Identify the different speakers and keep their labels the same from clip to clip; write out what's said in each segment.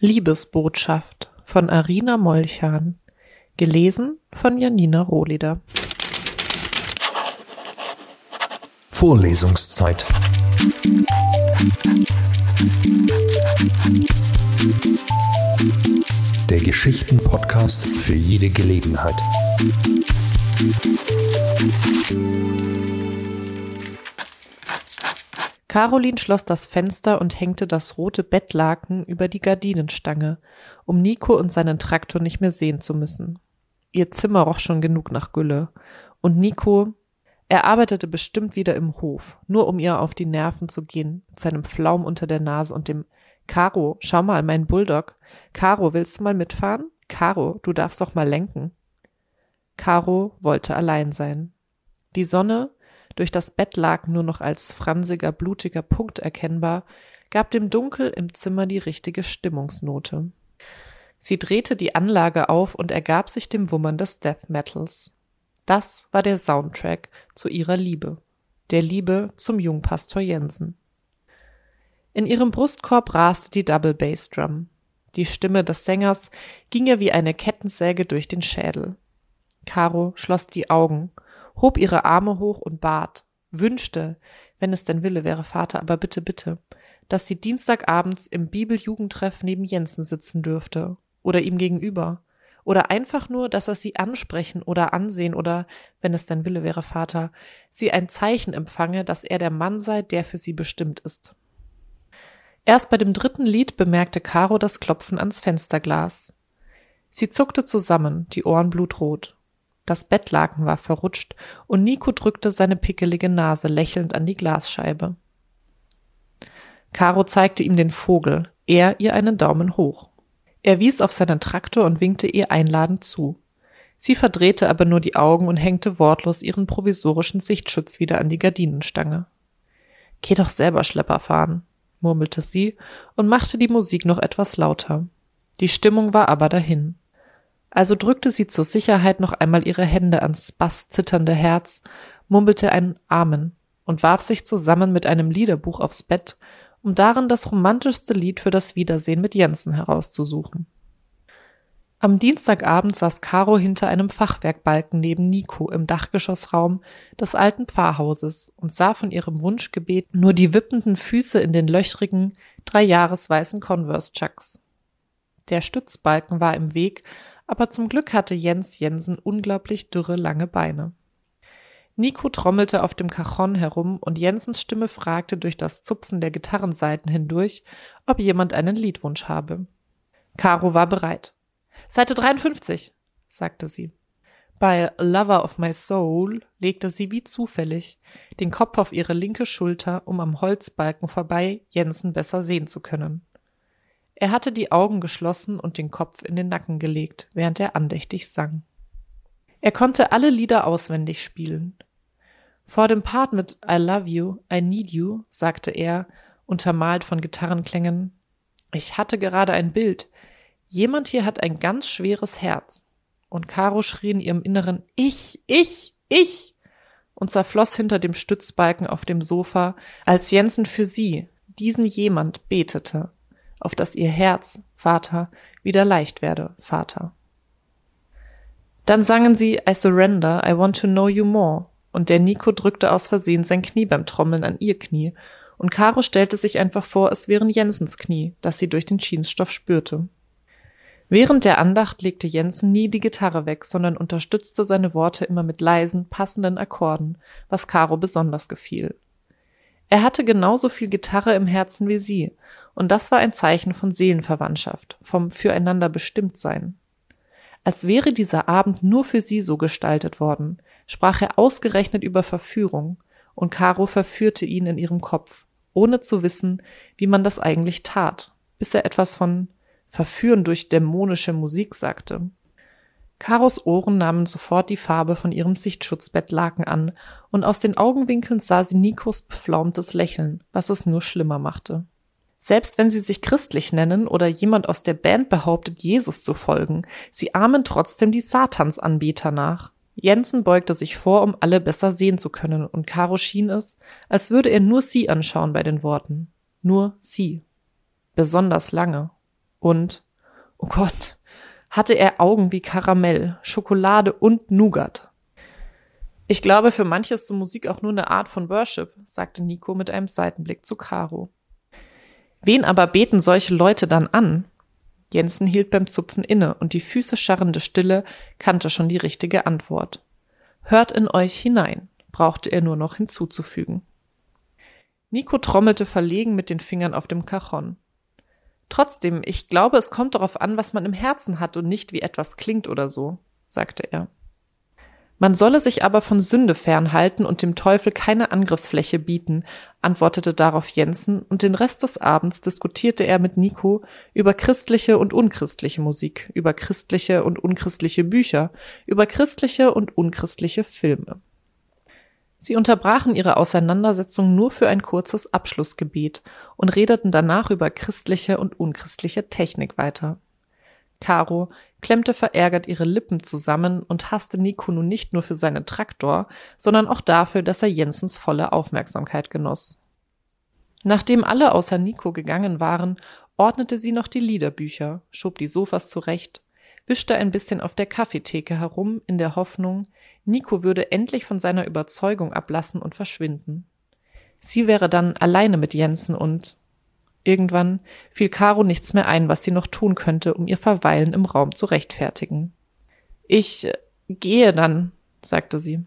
Speaker 1: Liebesbotschaft von Arina Molchan. Gelesen von Janina Rohleder.
Speaker 2: Vorlesungszeit. Der Geschichten-Podcast für jede Gelegenheit.
Speaker 1: Caroline schloss das Fenster und hängte das rote Bettlaken über die Gardinenstange, um Nico und seinen Traktor nicht mehr sehen zu müssen. Ihr Zimmer roch schon genug nach Gülle. Und Nico, er arbeitete bestimmt wieder im Hof, nur um ihr auf die Nerven zu gehen, mit seinem Flaum unter der Nase und dem Caro, schau mal, mein Bulldog. Caro, willst du mal mitfahren? Caro, du darfst doch mal lenken. Caro wollte allein sein. Die Sonne, durch das Bettlaken nur noch als fransiger, blutiger Punkt erkennbar, gab dem Dunkel im Zimmer die richtige Stimmungsnote. Sie drehte die Anlage auf und ergab sich dem Wummern des Death Metals. Das war der Soundtrack zu ihrer Liebe, der Liebe zum Jungpastor Jensen. In ihrem Brustkorb raste die Double Bass Drum. Die Stimme des Sängers ging ihr wie eine Kettensäge durch den Schädel. Caro schloss die Augen hob ihre Arme hoch und bat, wünschte, wenn es denn Wille wäre, Vater, aber bitte, bitte, dass sie Dienstagabends im Bibeljugendtreff neben Jensen sitzen dürfte oder ihm gegenüber oder einfach nur, dass er sie ansprechen oder ansehen oder, wenn es denn Wille wäre, Vater, sie ein Zeichen empfange, dass er der Mann sei, der für sie bestimmt ist. Erst bei dem dritten Lied bemerkte Caro das Klopfen ans Fensterglas. Sie zuckte zusammen, die Ohren blutrot. Das Bettlaken war verrutscht und Nico drückte seine pickelige Nase lächelnd an die Glasscheibe. Caro zeigte ihm den Vogel, er ihr einen Daumen hoch. Er wies auf seinen Traktor und winkte ihr einladend zu. Sie verdrehte aber nur die Augen und hängte wortlos ihren provisorischen Sichtschutz wieder an die Gardinenstange. Geh doch selber Schlepper fahren, murmelte sie und machte die Musik noch etwas lauter. Die Stimmung war aber dahin. Also drückte sie zur Sicherheit noch einmal ihre Hände ans basszitternde Herz, murmelte ein Amen und warf sich zusammen mit einem Liederbuch aufs Bett, um darin das romantischste Lied für das Wiedersehen mit Jensen herauszusuchen. Am Dienstagabend saß Caro hinter einem Fachwerkbalken neben Nico im Dachgeschossraum des alten Pfarrhauses und sah von ihrem Wunschgebet nur die wippenden Füße in den löchrigen, drei Jahresweißen Converse Chucks. Der Stützbalken war im Weg aber zum Glück hatte Jens Jensen unglaublich dürre lange Beine. Nico trommelte auf dem Cajon herum und Jensens Stimme fragte durch das Zupfen der Gitarrenseiten hindurch, ob jemand einen Liedwunsch habe. Caro war bereit. Seite 53, sagte sie. Bei Lover of My Soul legte sie wie zufällig den Kopf auf ihre linke Schulter, um am Holzbalken vorbei Jensen besser sehen zu können. Er hatte die Augen geschlossen und den Kopf in den Nacken gelegt, während er andächtig sang. Er konnte alle Lieder auswendig spielen. Vor dem Part mit I love you, I need you, sagte er, untermalt von Gitarrenklängen, ich hatte gerade ein Bild. Jemand hier hat ein ganz schweres Herz. Und Caro schrie in ihrem Inneren, ich, ich, ich, und zerfloss hinter dem Stützbalken auf dem Sofa, als Jensen für sie, diesen jemand, betete auf dass ihr Herz, Vater, wieder leicht werde, Vater. Dann sangen sie I surrender, I want to know you more, und der Nico drückte aus Versehen sein Knie beim Trommeln an ihr Knie, und Caro stellte sich einfach vor, es wären Jensens Knie, das sie durch den Jeansstoff spürte. Während der Andacht legte Jensen nie die Gitarre weg, sondern unterstützte seine Worte immer mit leisen, passenden Akkorden, was Caro besonders gefiel. Er hatte genauso viel Gitarre im Herzen wie sie, und das war ein Zeichen von Seelenverwandtschaft, vom Füreinander bestimmt sein. Als wäre dieser Abend nur für sie so gestaltet worden, sprach er ausgerechnet über Verführung, und Caro verführte ihn in ihrem Kopf, ohne zu wissen, wie man das eigentlich tat, bis er etwas von Verführen durch dämonische Musik sagte. Karos Ohren nahmen sofort die Farbe von ihrem Sichtschutzbettlaken an, und aus den Augenwinkeln sah sie Nikos beflaumtes Lächeln, was es nur schlimmer machte. Selbst wenn sie sich christlich nennen oder jemand aus der Band behauptet, Jesus zu folgen, sie ahmen trotzdem die Satansanbeter nach. Jensen beugte sich vor, um alle besser sehen zu können, und Caro schien es, als würde er nur sie anschauen bei den Worten. Nur sie. Besonders lange. Und, oh Gott, hatte er Augen wie Karamell, Schokolade und Nougat. Ich glaube, für manche ist so Musik auch nur eine Art von Worship, sagte Nico mit einem Seitenblick zu Caro. Wen aber beten solche Leute dann an? Jensen hielt beim Zupfen inne und die Füße scharrende Stille kannte schon die richtige Antwort. Hört in euch hinein, brauchte er nur noch hinzuzufügen. Nico trommelte verlegen mit den Fingern auf dem Cajon. Trotzdem, ich glaube, es kommt darauf an, was man im Herzen hat und nicht wie etwas klingt oder so, sagte er. Man solle sich aber von Sünde fernhalten und dem Teufel keine Angriffsfläche bieten, antwortete darauf Jensen, und den Rest des Abends diskutierte er mit Nico über christliche und unchristliche Musik, über christliche und unchristliche Bücher, über christliche und unchristliche Filme. Sie unterbrachen ihre Auseinandersetzung nur für ein kurzes Abschlussgebet und redeten danach über christliche und unchristliche Technik weiter. Caro klemmte verärgert ihre Lippen zusammen und hasste Nico nun nicht nur für seinen Traktor, sondern auch dafür, dass er Jensens volle Aufmerksamkeit genoss. Nachdem alle außer Nico gegangen waren, ordnete sie noch die Liederbücher, schob die Sofas zurecht, wischte ein bisschen auf der Kaffeetheke herum in der Hoffnung, Nico würde endlich von seiner Überzeugung ablassen und verschwinden. Sie wäre dann alleine mit Jensen und Irgendwann fiel Caro nichts mehr ein, was sie noch tun könnte, um ihr Verweilen im Raum zu rechtfertigen. Ich äh, gehe dann, sagte sie.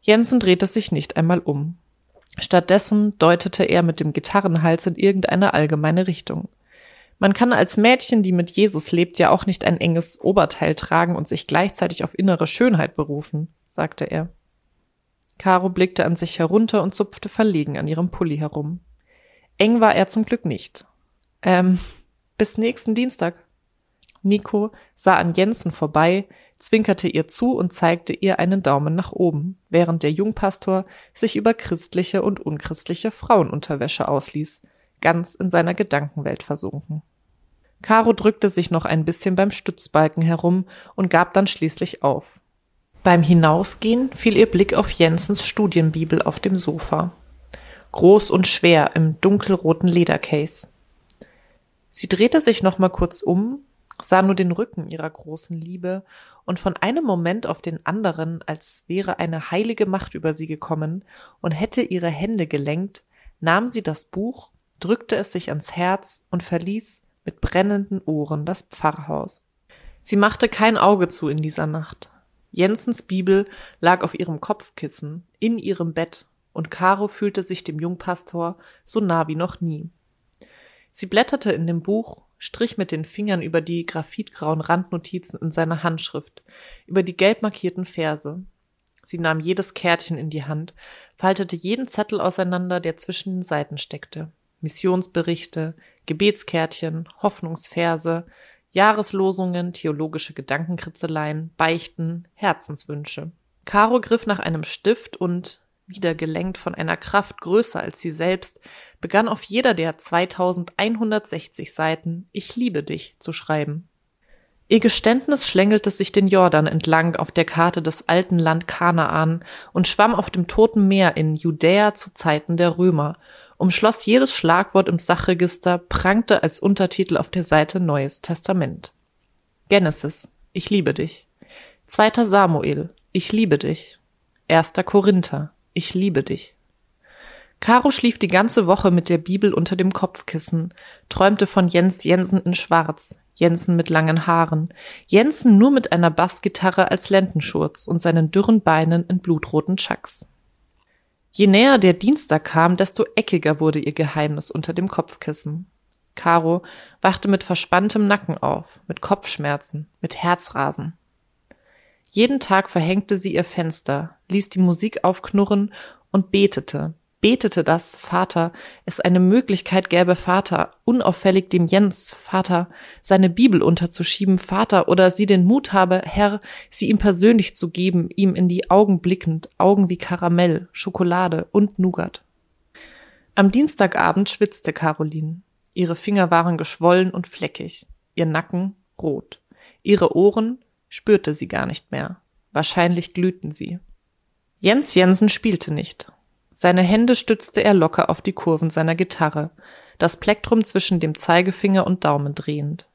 Speaker 1: Jensen drehte sich nicht einmal um. Stattdessen deutete er mit dem Gitarrenhals in irgendeine allgemeine Richtung. Man kann als Mädchen, die mit Jesus lebt, ja auch nicht ein enges Oberteil tragen und sich gleichzeitig auf innere Schönheit berufen, sagte er. Caro blickte an sich herunter und zupfte verlegen an ihrem Pulli herum. Eng war er zum Glück nicht. Ähm, bis nächsten Dienstag. Nico sah an Jensen vorbei, zwinkerte ihr zu und zeigte ihr einen Daumen nach oben, während der Jungpastor sich über christliche und unchristliche Frauenunterwäsche ausließ, ganz in seiner Gedankenwelt versunken. Caro drückte sich noch ein bisschen beim Stützbalken herum und gab dann schließlich auf. Beim Hinausgehen fiel ihr Blick auf Jensens Studienbibel auf dem Sofa groß und schwer im dunkelroten Ledercase. Sie drehte sich noch mal kurz um, sah nur den Rücken ihrer großen Liebe und von einem Moment auf den anderen, als wäre eine heilige Macht über sie gekommen und hätte ihre Hände gelenkt, nahm sie das Buch, drückte es sich ans Herz und verließ mit brennenden Ohren das Pfarrhaus. Sie machte kein Auge zu in dieser Nacht. Jensens Bibel lag auf ihrem Kopfkissen, in ihrem Bett und Caro fühlte sich dem Jungpastor so nah wie noch nie. Sie blätterte in dem Buch, strich mit den Fingern über die graphitgrauen Randnotizen in seiner Handschrift, über die gelb markierten Verse. Sie nahm jedes Kärtchen in die Hand, faltete jeden Zettel auseinander, der zwischen den Seiten steckte. Missionsberichte, Gebetskärtchen, Hoffnungsverse, Jahreslosungen, theologische Gedankenkritzeleien, Beichten, Herzenswünsche. Caro griff nach einem Stift und, wieder gelenkt von einer Kraft größer als sie selbst, begann auf jeder der 2160 Seiten Ich liebe dich zu schreiben. Ihr Geständnis schlängelte sich den Jordan entlang auf der Karte des alten Land Kanaan und schwamm auf dem Toten Meer in Judäa zu Zeiten der Römer, umschloss jedes Schlagwort im Sachregister, prangte als Untertitel auf der Seite Neues Testament. Genesis, ich liebe dich. Zweiter Samuel, ich liebe dich. Erster Korinther, ich liebe dich. Caro schlief die ganze Woche mit der Bibel unter dem Kopfkissen, träumte von Jens Jensen in Schwarz, Jensen mit langen Haaren, Jensen nur mit einer Bassgitarre als Lendenschurz und seinen dürren Beinen in blutroten Chucks. Je näher der Dienstag kam, desto eckiger wurde ihr Geheimnis unter dem Kopfkissen. Caro wachte mit verspanntem Nacken auf, mit Kopfschmerzen, mit Herzrasen. Jeden Tag verhängte sie ihr Fenster, ließ die Musik aufknurren und betete, betete, dass, Vater, es eine Möglichkeit gäbe, Vater, unauffällig dem Jens, Vater, seine Bibel unterzuschieben, Vater, oder sie den Mut habe, Herr, sie ihm persönlich zu geben, ihm in die Augen blickend, Augen wie Karamell, Schokolade und Nougat. Am Dienstagabend schwitzte Caroline. Ihre Finger waren geschwollen und fleckig, ihr Nacken rot, ihre Ohren spürte sie gar nicht mehr. Wahrscheinlich glühten sie. Jens Jensen spielte nicht. Seine Hände stützte er locker auf die Kurven seiner Gitarre. das Plektrum zwischen dem Zeigefinger und Daumen drehend.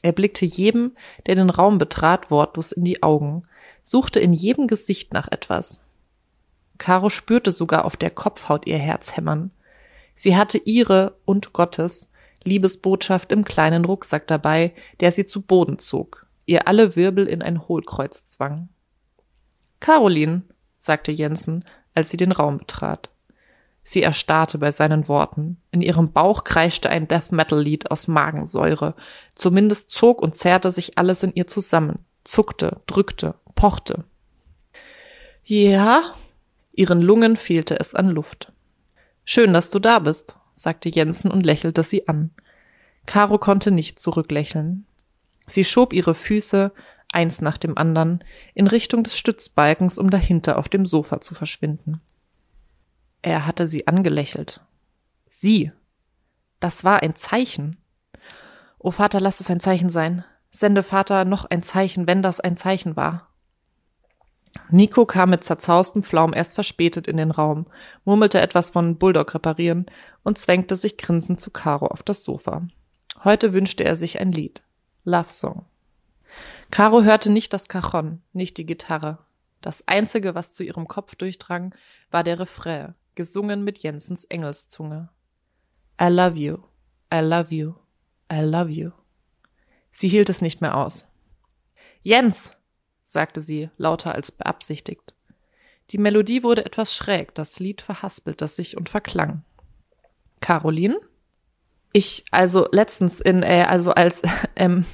Speaker 1: Er blickte jedem, der den Raum betrat, wortlos in die Augen, suchte in jedem Gesicht nach etwas. Caro spürte sogar auf der Kopfhaut ihr Herz hämmern. Sie hatte ihre und Gottes Liebesbotschaft im kleinen Rucksack dabei, der sie zu Boden zog, ihr alle Wirbel in ein Hohlkreuz zwang. Caroline, sagte Jensen, als sie den Raum betrat. Sie erstarrte bei seinen Worten. In ihrem Bauch kreischte ein Death Metal Lied aus Magensäure. Zumindest zog und zerrte sich alles in ihr zusammen, zuckte, drückte, pochte. Ja? Ihren Lungen fehlte es an Luft. Schön, dass du da bist, sagte Jensen und lächelte sie an. Caro konnte nicht zurücklächeln. Sie schob ihre Füße, eins nach dem anderen, in Richtung des Stützbalkens, um dahinter auf dem Sofa zu verschwinden. Er hatte sie angelächelt. Sie. Das war ein Zeichen. O Vater, lass es ein Zeichen sein. Sende Vater noch ein Zeichen, wenn das ein Zeichen war. Nico kam mit zerzaustem Pflaum erst verspätet in den Raum, murmelte etwas von Bulldog reparieren und zwängte sich grinsend zu Caro auf das Sofa. Heute wünschte er sich ein Lied. Love Song. Caro hörte nicht das Cajon, nicht die Gitarre. Das einzige, was zu ihrem Kopf durchdrang, war der Refrain, gesungen mit Jensens Engelszunge. I love you, I love you, I love you. Sie hielt es nicht mehr aus. Jens, sagte sie, lauter als beabsichtigt. Die Melodie wurde etwas schräg, das Lied verhaspelte sich und verklang. Caroline? Ich, also letztens in, äh, also als, ähm,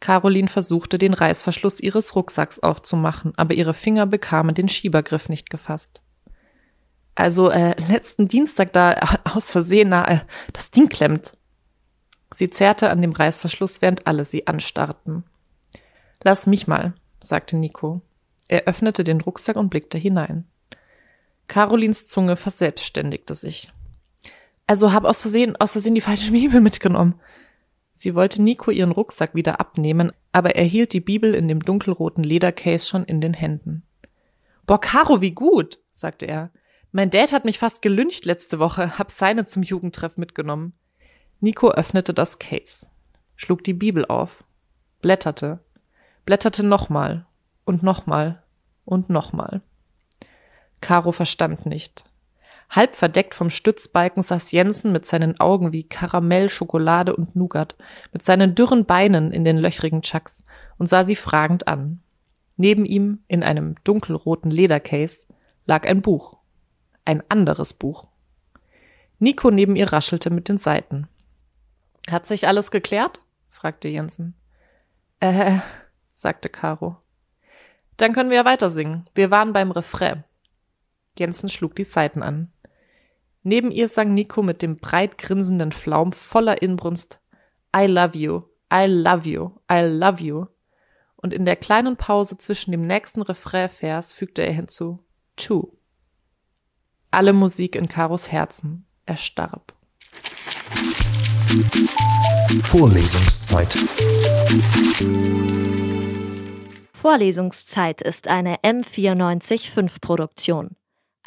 Speaker 1: Caroline versuchte, den Reißverschluss ihres Rucksacks aufzumachen, aber ihre Finger bekamen den Schiebergriff nicht gefasst. Also äh, letzten Dienstag da aus Versehen, na, äh, das Ding klemmt. Sie zerrte an dem Reißverschluss, während alle sie anstarrten. Lass mich mal, sagte Nico. Er öffnete den Rucksack und blickte hinein. Carolins Zunge verselbstständigte sich. Also hab aus Versehen, aus Versehen die falsche Bibel mitgenommen. Sie wollte Nico ihren Rucksack wieder abnehmen, aber er hielt die Bibel in dem dunkelroten Ledercase schon in den Händen. Boah, Caro, wie gut, sagte er. Mein Dad hat mich fast gelüncht letzte Woche, hab seine zum Jugendtreff mitgenommen. Nico öffnete das Case, schlug die Bibel auf, blätterte, blätterte nochmal und nochmal und nochmal. Caro verstand nicht. Halb verdeckt vom Stützbalken saß Jensen mit seinen Augen wie Karamell, Schokolade und Nougat, mit seinen dürren Beinen in den löchrigen Chucks und sah sie fragend an. Neben ihm, in einem dunkelroten Ledercase, lag ein Buch. Ein anderes Buch. Nico neben ihr raschelte mit den Seiten. Hat sich alles geklärt? fragte Jensen. Äh, sagte Caro. Dann können wir ja weiter singen. Wir waren beim Refrain. Jensen schlug die Saiten an. Neben ihr sang Nico mit dem breit grinsenden Flaum voller Inbrunst I love you, I love you, I love you. Und in der kleinen Pause zwischen dem nächsten Refrainvers fügte er hinzu Two. Alle Musik in Karos Herzen erstarb.
Speaker 2: Vorlesungszeit.
Speaker 3: Vorlesungszeit ist eine M945 Produktion.